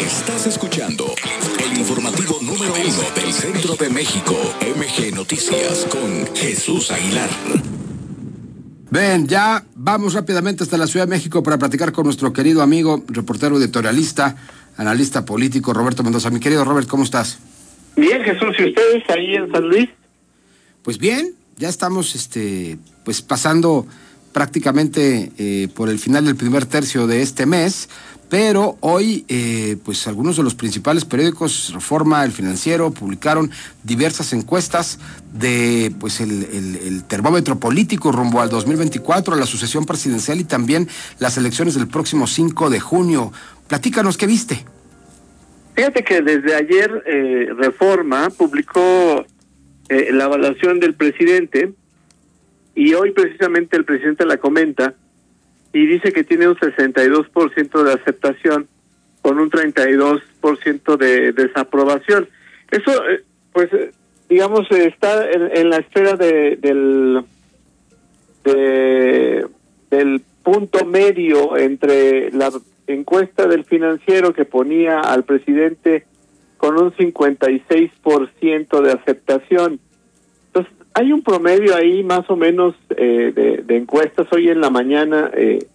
Estás escuchando el informativo número uno del centro de México, MG Noticias, con Jesús Aguilar. Ven, ya vamos rápidamente hasta la Ciudad de México para platicar con nuestro querido amigo, reportero editorialista, analista político, Roberto Mendoza. Mi querido Robert, ¿cómo estás? Bien, Jesús, ¿y ustedes ahí en San Luis? Pues bien, ya estamos este, pues pasando prácticamente eh, por el final del primer tercio de este mes, pero hoy eh, pues algunos de los principales periódicos, Reforma, El Financiero, publicaron diversas encuestas de pues el, termómetro político rumbo al 2024, a la sucesión presidencial y también las elecciones del próximo 5 de junio. Platícanos, ¿qué viste? Fíjate que desde ayer eh, Reforma publicó eh, la evaluación del presidente y hoy precisamente el presidente la comenta y dice que tiene un 62% de aceptación con un 32% de desaprobación. Eso, eh, pues, digamos, está en, la esfera de, del, de, del punto medio entre la encuesta del financiero que ponía al presidente con un 56% de aceptación. Hay un promedio ahí más o menos eh, de, encuestas. Hoy en la mañana eh,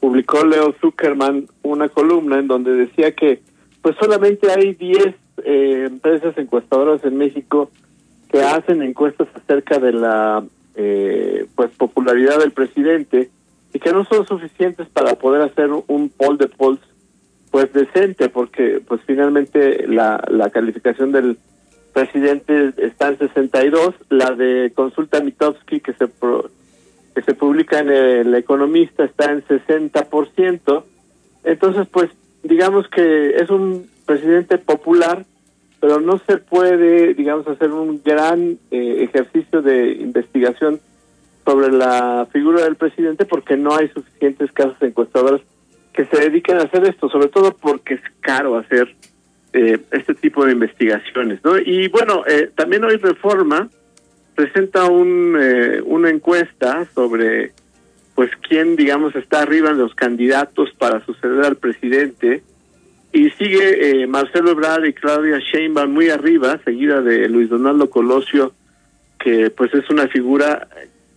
publicó Leo Zuckerman una columna en donde decía que pues solamente hay 10 eh, empresas encuestadoras en México que hacen encuestas acerca de la pues popularidad del presidente y que no son suficientes para poder hacer un poll de polls pues decente porque pues finalmente la, la calificación del presidente está en 62 la de consulta Mitowski que se que se publica en el Economista está en 60% entonces pues digamos que es un presidente popular pero no se puede digamos hacer un gran eh, ejercicio de investigación sobre la figura del presidente porque no hay suficientes casas encuestadoras que se dediquen a hacer esto, sobre todo porque es caro hacer eh, este tipo de investigaciones, ¿no? Y bueno, eh, también hoy Reforma presenta un, eh, una encuesta sobre, pues, quién, digamos, está arriba en los candidatos para suceder al presidente, y sigue Marcelo Ebrard y Claudia Sheinbaum muy arriba, seguida de Luis Donaldo Colosio, que pues es una figura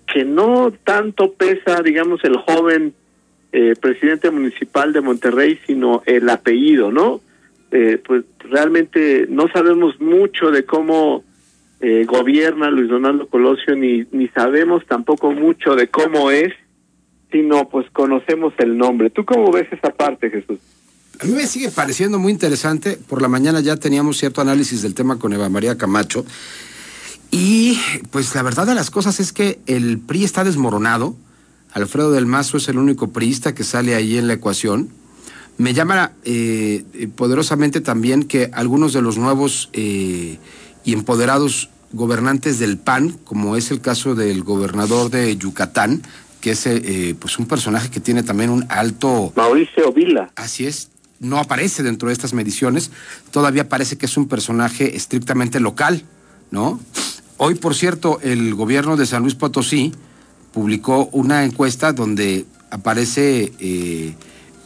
que no tanto pesa, digamos, el joven eh, presidente municipal de Monterrey, sino el apellido, ¿no? Eh, pues realmente no sabemos mucho de cómo eh, gobierna Luis Donaldo Colosio, ni, ni sabemos tampoco mucho de cómo es, sino pues conocemos el nombre. ¿Tú cómo ves esa parte, Jesús? A mí me sigue pareciendo muy interesante. Por la mañana ya teníamos cierto análisis del tema con Eva María Camacho y pues la verdad de las cosas es que el PRI está desmoronado. Alfredo del Mazo es el único priista que sale ahí en la ecuación. Me llama eh, poderosamente también que algunos de los nuevos eh, y empoderados gobernantes del PAN, como es el caso del gobernador de Yucatán, que es eh, pues un personaje que tiene también un alto... Mauricio Vila. Así es, no aparece dentro de estas mediciones, todavía parece que es un personaje estrictamente local, ¿no? Hoy, por cierto, el gobierno de San Luis Potosí publicó una encuesta donde aparece eh,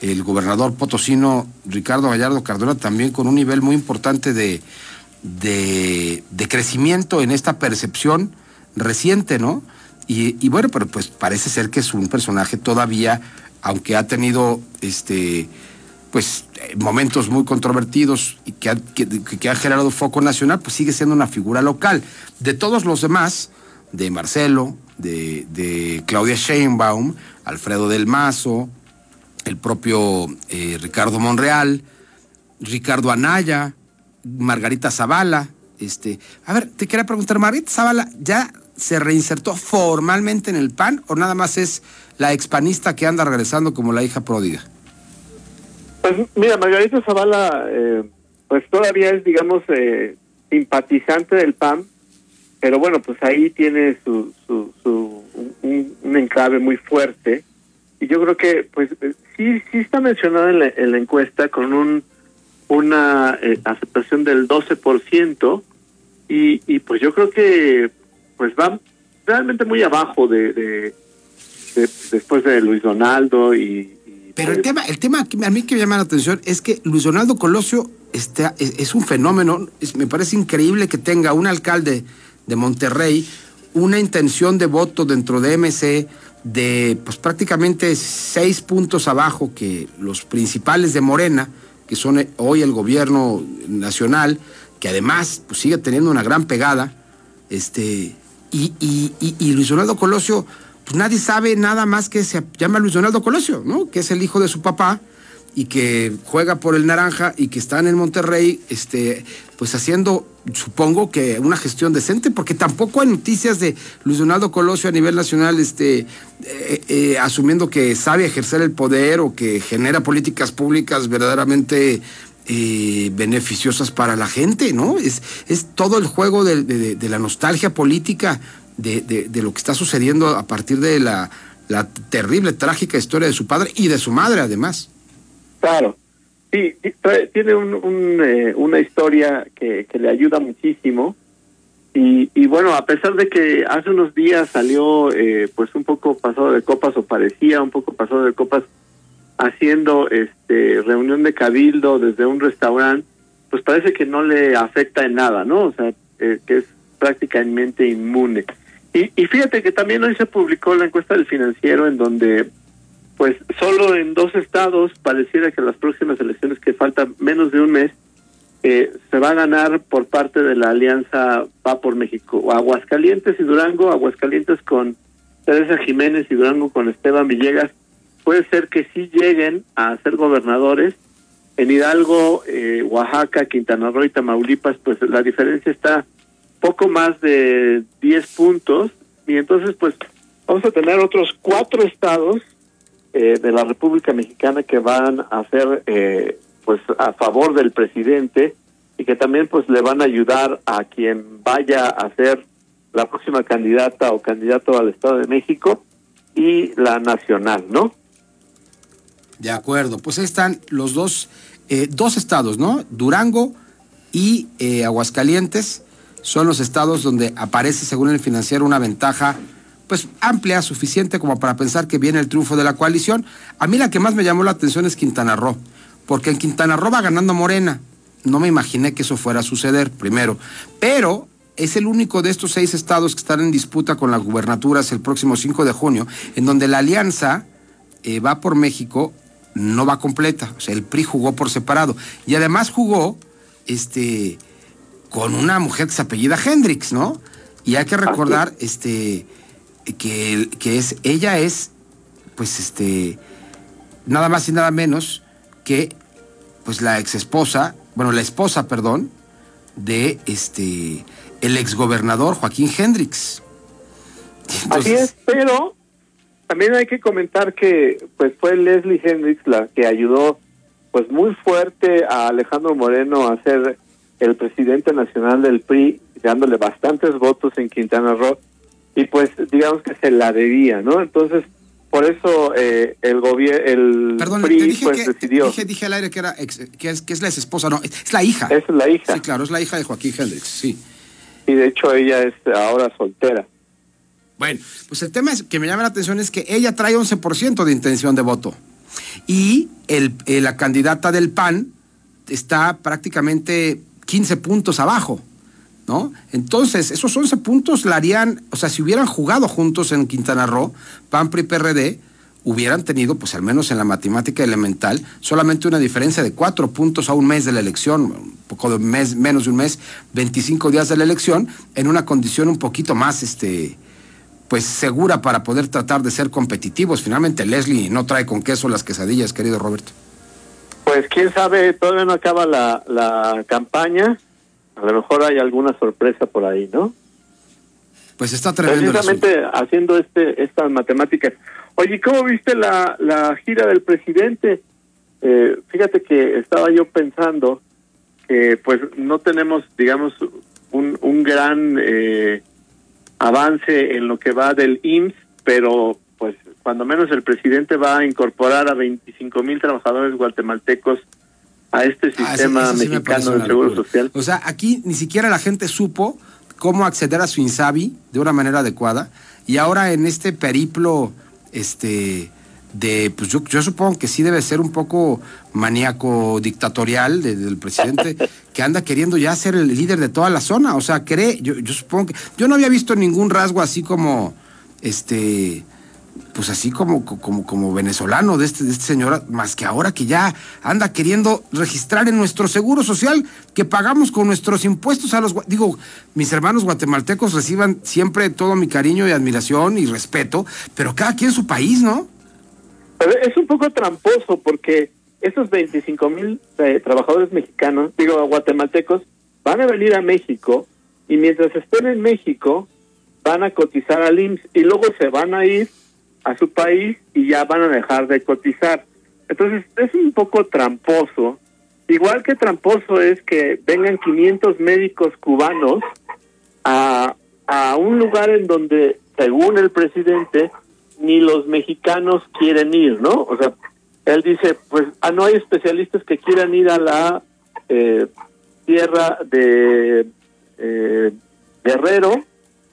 el gobernador potosino Ricardo Gallardo Cardona también con un nivel muy importante de, de, crecimiento en esta percepción reciente, ¿no? Y, bueno, pero pues parece ser que es un personaje todavía, aunque ha tenido este pues momentos muy controvertidos y que, que, ha generado foco nacional, pues sigue siendo una figura local. De todos los demás, de Marcelo, de, de Claudia Sheinbaum, Alfredo del Mazo, el propio eh, Ricardo Monreal, Ricardo Anaya, Margarita Zavala. Este, a ver, te quería preguntar, Margarita Zavala, ¿ya se reinsertó formalmente en el PAN o nada más es la expanista que anda regresando como la hija pródiga? Pues mira, Margarita Zavala, eh, pues todavía es, digamos, eh, simpatizante del PAN, pero bueno, pues ahí tiene su, su, su un, enclave muy fuerte. Y yo creo que, pues, eh, sí, sí está mencionada en la, en la encuesta con un una aceptación del 12%, y, y pues yo creo que, pues va realmente muy abajo de, de, después de Luis Donaldo y Pero el tema, el tema que a mí que me llama la atención es que Luis Donaldo Colosio está, es, un fenómeno. me parece increíble que tenga un alcalde de Monterrey una intención de voto dentro de MC de pues prácticamente seis puntos abajo que los principales de Morena, que son hoy el gobierno nacional, que además pues, sigue teniendo una gran pegada, este, y, y, y Luis Donaldo Colosio pues nadie sabe nada más que se llama Luis Donaldo Colosio, ¿no? Que es el hijo de su papá y que juega por el naranja y que está en el Monterrey, este, pues haciendo, supongo que una gestión decente, porque tampoco hay noticias de Luis Donaldo Colosio a nivel nacional, este, eh, eh, asumiendo que sabe ejercer el poder o que genera políticas públicas verdaderamente eh, beneficiosas para la gente, ¿no? Es, es todo el juego de la nostalgia política de, lo que está sucediendo a partir de la, la, terrible, trágica historia de su padre y de su madre, además. Claro, sí, tiene un, eh, una historia que, que, le ayuda muchísimo. Y, y, bueno, a pesar de que hace unos días salió eh, pues un poco pasado de copas o parecía un poco pasado de copas haciendo este reunión de cabildo desde un restaurante, pues parece que no le afecta en nada, ¿no? O sea, eh, que es prácticamente inmune. Y, y fíjate que también hoy se publicó la encuesta del financiero en donde pues solo en dos estados pareciera que las próximas elecciones que faltan menos de un mes eh, se va a ganar por parte de la alianza Va por México, Aguascalientes y Durango, Aguascalientes con Teresa Jiménez y Durango con Esteban Villegas, puede ser que sí lleguen a ser gobernadores. En Hidalgo, eh, Oaxaca, Quintana Roo y Tamaulipas, pues la diferencia está poco más de 10 puntos. Y entonces pues vamos a tener otros cuatro estados eh, de la República Mexicana que van a ser eh, pues a favor del presidente y que también pues le van a ayudar a quien vaya a ser la próxima candidata o candidato al Estado de México y la nacional, ¿no? De acuerdo, pues están los dos, eh, dos estados, ¿no? Durango y Aguascalientes son los estados donde aparece, según el financiero, una ventaja pues amplia, suficiente como para pensar que viene el triunfo de la coalición. A mí la que más me llamó la atención es Quintana Roo, porque en Quintana Roo va ganando Morena. No me imaginé que eso fuera a suceder, primero. Pero es el único de estos seis estados que están en disputa con las gubernaturas el próximo 5 de junio, en donde la alianza eh, va por México no va completa. O sea, el PRI jugó por separado. Y además jugó, este, con una mujer que se apellida Hendrix, ¿no? Y hay que recordar este que, que es ella es pues este nada más y nada menos que pues la ex esposa, bueno, la esposa, perdón, de este el exgobernador Joaquín Hendrix. Así es, pero también hay que comentar que pues fue Leslie Hendrix la que ayudó pues muy fuerte a Alejandro Moreno a hacer el presidente nacional del PRI, dándole bastantes votos en Quintana Roo, y pues digamos que se la debía, ¿no? Entonces, por eso eh, el gobierno, el PRI pues decidió. Dije, dije al aire que, era que, es, que es la ex esposa, no, es, la hija. Es la hija. Sí, claro, es la hija de Joaquín Hendrix, sí. Y de hecho ella es ahora soltera. Bueno, pues el tema es, que me llama la atención es que ella trae 11% de intención de voto. Y el, eh, la candidata del PAN está prácticamente 15 puntos abajo. ¿No? Entonces, esos 11 puntos la harían, o sea, si hubieran jugado juntos en Quintana Roo, PAN, PRI, PRD, hubieran tenido, pues al menos en la matemática elemental, solamente una diferencia de cuatro puntos a un mes de la elección, un poco de mes, menos de un mes, 25 días de la elección, en una condición un poquito más, este, pues segura para poder tratar de ser competitivos. Finalmente, Leslie no trae con queso las quesadillas, querido Roberto. Pues quién sabe, todavía no acaba la, la campaña. A lo mejor hay alguna sorpresa por ahí, ¿no? Pues está tremendo. Precisamente haciendo este estas matemáticas. Oye, ¿cómo viste la, la gira del presidente? Eh, fíjate que estaba yo pensando que pues no tenemos, digamos, un, un gran eh, avance en lo que va del IMSS, pero pues cuando menos el presidente va a incorporar a 25 mil trabajadores guatemaltecos a este ah, sistema mexicano de seguro social. O sea, aquí ni siquiera la gente supo cómo acceder a su INSABI de una manera adecuada y ahora en este periplo este de, pues yo, yo supongo que sí debe ser un poco maníaco dictatorial del presidente que anda queriendo ya ser el líder de toda la zona. O sea, cree, yo, yo supongo que, yo no había visto ningún rasgo así como, este, pues así como, como, como venezolano de este, de este señor, más que ahora que ya anda queriendo registrar en nuestro seguro social que pagamos con nuestros impuestos a los... Digo, mis hermanos guatemaltecos reciban siempre todo mi cariño y admiración y respeto, pero cada quien su país, ¿no? es un poco tramposo porque esos 25 mil eh, trabajadores mexicanos, digo guatemaltecos, van a venir a México y mientras estén en México van a cotizar al IMSS y luego se van a ir a su país y ya van a dejar de cotizar. Entonces es un poco tramposo. Igual que tramposo es que vengan 500 médicos cubanos a, a un lugar en donde, según el presidente, ni los mexicanos quieren ir, ¿no? O sea, él dice, pues, ah, no hay especialistas que quieran ir a la eh, tierra de eh, Guerrero,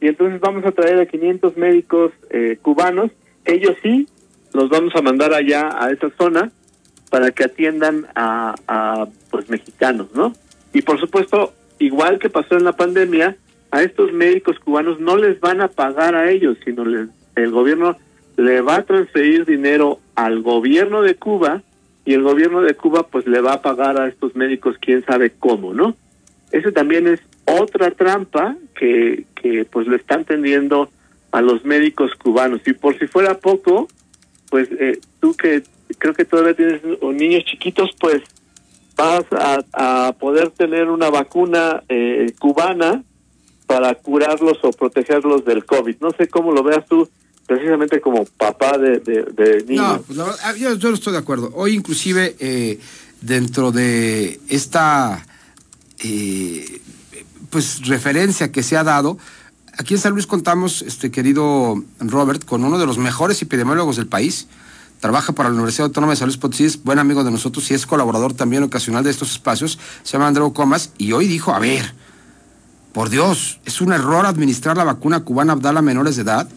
y entonces vamos a traer a 500 médicos eh, cubanos, ellos sí, los vamos a mandar allá a esa zona para que atiendan a, pues mexicanos, ¿no? Y por supuesto, igual que pasó en la pandemia, a estos médicos cubanos no les van a pagar a ellos, sino les, el gobierno le va a transferir dinero al gobierno de Cuba y el gobierno de Cuba pues le va a pagar a estos médicos quién sabe cómo, ¿no? Eso también es otra trampa que, que pues le están tendiendo a los médicos cubanos. Y por si fuera poco, pues eh, tú que creo que todavía tienes niños chiquitos, pues vas a, a poder tener una vacuna eh, cubana para curarlos o protegerlos del COVID. No sé cómo lo veas tú, precisamente como papá de, de, niños. No, pues yo, yo, no estoy de acuerdo. Hoy inclusive eh, dentro de esta eh, pues referencia que se ha dado, aquí en San Luis contamos, este querido Robert, con uno de los mejores epidemiólogos del país. Trabaja para la Universidad Autónoma de San Luis Potosí, es buen amigo de nosotros y es colaborador también ocasional de estos espacios. Se llama Andreu Comas y hoy dijo, a ver, por Dios, es un error administrar la vacuna cubana Abdala a menores de edad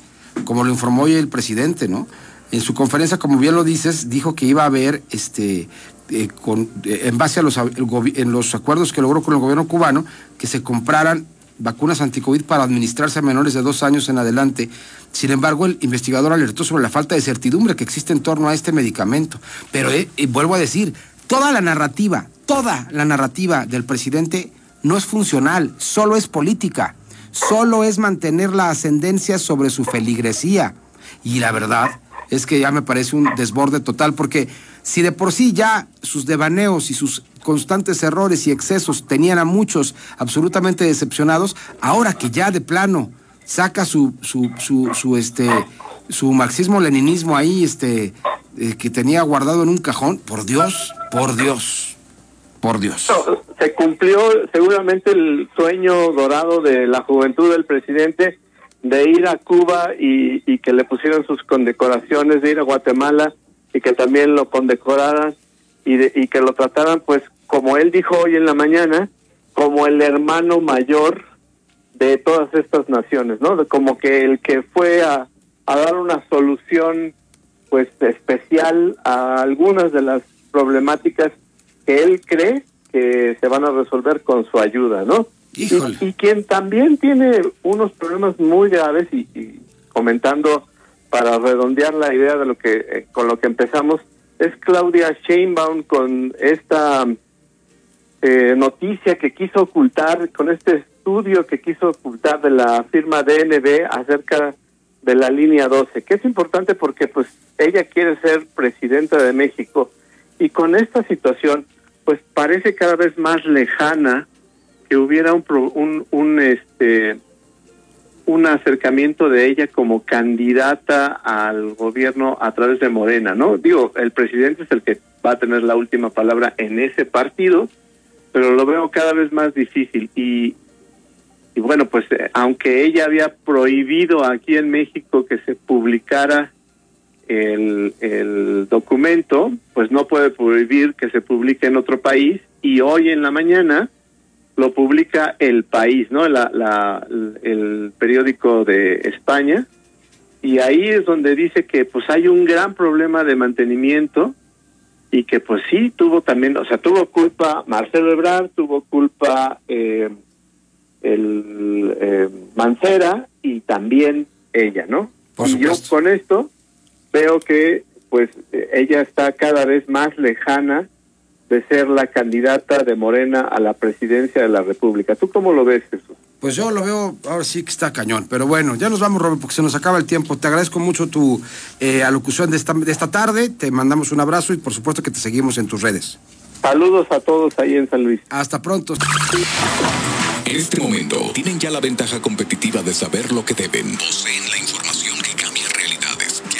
como lo informó hoy el presidente, ¿no? En su conferencia, como bien lo dices, dijo que iba a haber, este, eh, con, eh, en base a los, en los acuerdos que logró con el gobierno cubano, que se compraran vacunas anticovid para administrarse a menores de dos años en adelante. Sin embargo, el investigador alertó sobre la falta de certidumbre que existe en torno a este medicamento. Pero eh, vuelvo a decir, toda la narrativa, toda la narrativa del presidente no es funcional, solo es política solo es mantener la ascendencia sobre su feligresía. Y la verdad es que ya me parece un desborde total, porque si de por sí ya sus devaneos y sus constantes errores y excesos tenían a muchos absolutamente decepcionados, ahora que ya de plano saca su, su, su, su este, su marxismo-leninismo ahí, este, eh, que tenía guardado en un cajón, por Dios, por Dios, por Dios. Se cumplió seguramente el sueño dorado de la juventud del presidente de ir a Cuba y, que le pusieran sus condecoraciones, de ir a Guatemala y que también lo condecoraran y, de, y que lo trataran, pues, como él dijo hoy en la mañana, como el hermano mayor de todas estas naciones, ¿no? Como que el que fue a, a dar una solución, pues, especial a algunas de las problemáticas que él cree que se van a resolver con su ayuda, ¿no? Y, quien también tiene unos problemas muy graves y, comentando para redondear la idea de lo que eh, con lo que empezamos es Claudia Sheinbaum con esta eh, noticia que quiso ocultar, con este estudio que quiso ocultar de la firma DNB acerca de la línea 12, que es importante porque pues ella quiere ser presidenta de México y con esta situación pues parece cada vez más lejana que hubiera un, un, un este un acercamiento de ella como candidata al gobierno a través de Morena, ¿no? Digo, el presidente es el que va a tener la última palabra en ese partido, pero lo veo cada vez más difícil y y bueno, pues eh, aunque ella había prohibido aquí en México que se publicara el, el documento, pues no puede prohibir que se publique en otro país y hoy en la mañana lo publica El País, ¿no? La, la, el periódico de España y ahí es donde dice que pues hay un gran problema de mantenimiento y que pues sí tuvo también, o sea, tuvo culpa Marcelo Ebrard, tuvo culpa eh, el eh, Mancera y también ella, ¿no? y yo con esto veo que pues ella está cada vez más lejana de ser la candidata de Morena a la presidencia de la República. ¿Tú cómo lo ves, Jesús? Pues yo lo veo, ahora sí que está cañón. Pero bueno, ya nos vamos, Robert, porque se nos acaba el tiempo. Te agradezco mucho tu eh, alocución de esta, de esta tarde. Te mandamos un abrazo y por supuesto que te seguimos en tus redes. Saludos a todos ahí en San Luis. Hasta pronto. En este momento tienen ya la ventaja competitiva de saber lo que deben. Poseen la información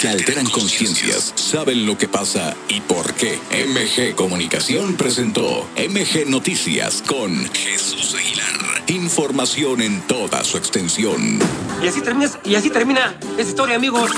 que alteran conciencias, saben lo que pasa y por qué. MG Comunicación presentó MG Noticias con Jesús Aguilar. Información en toda su extensión. Y así termina, y así termina esta historia, amigos.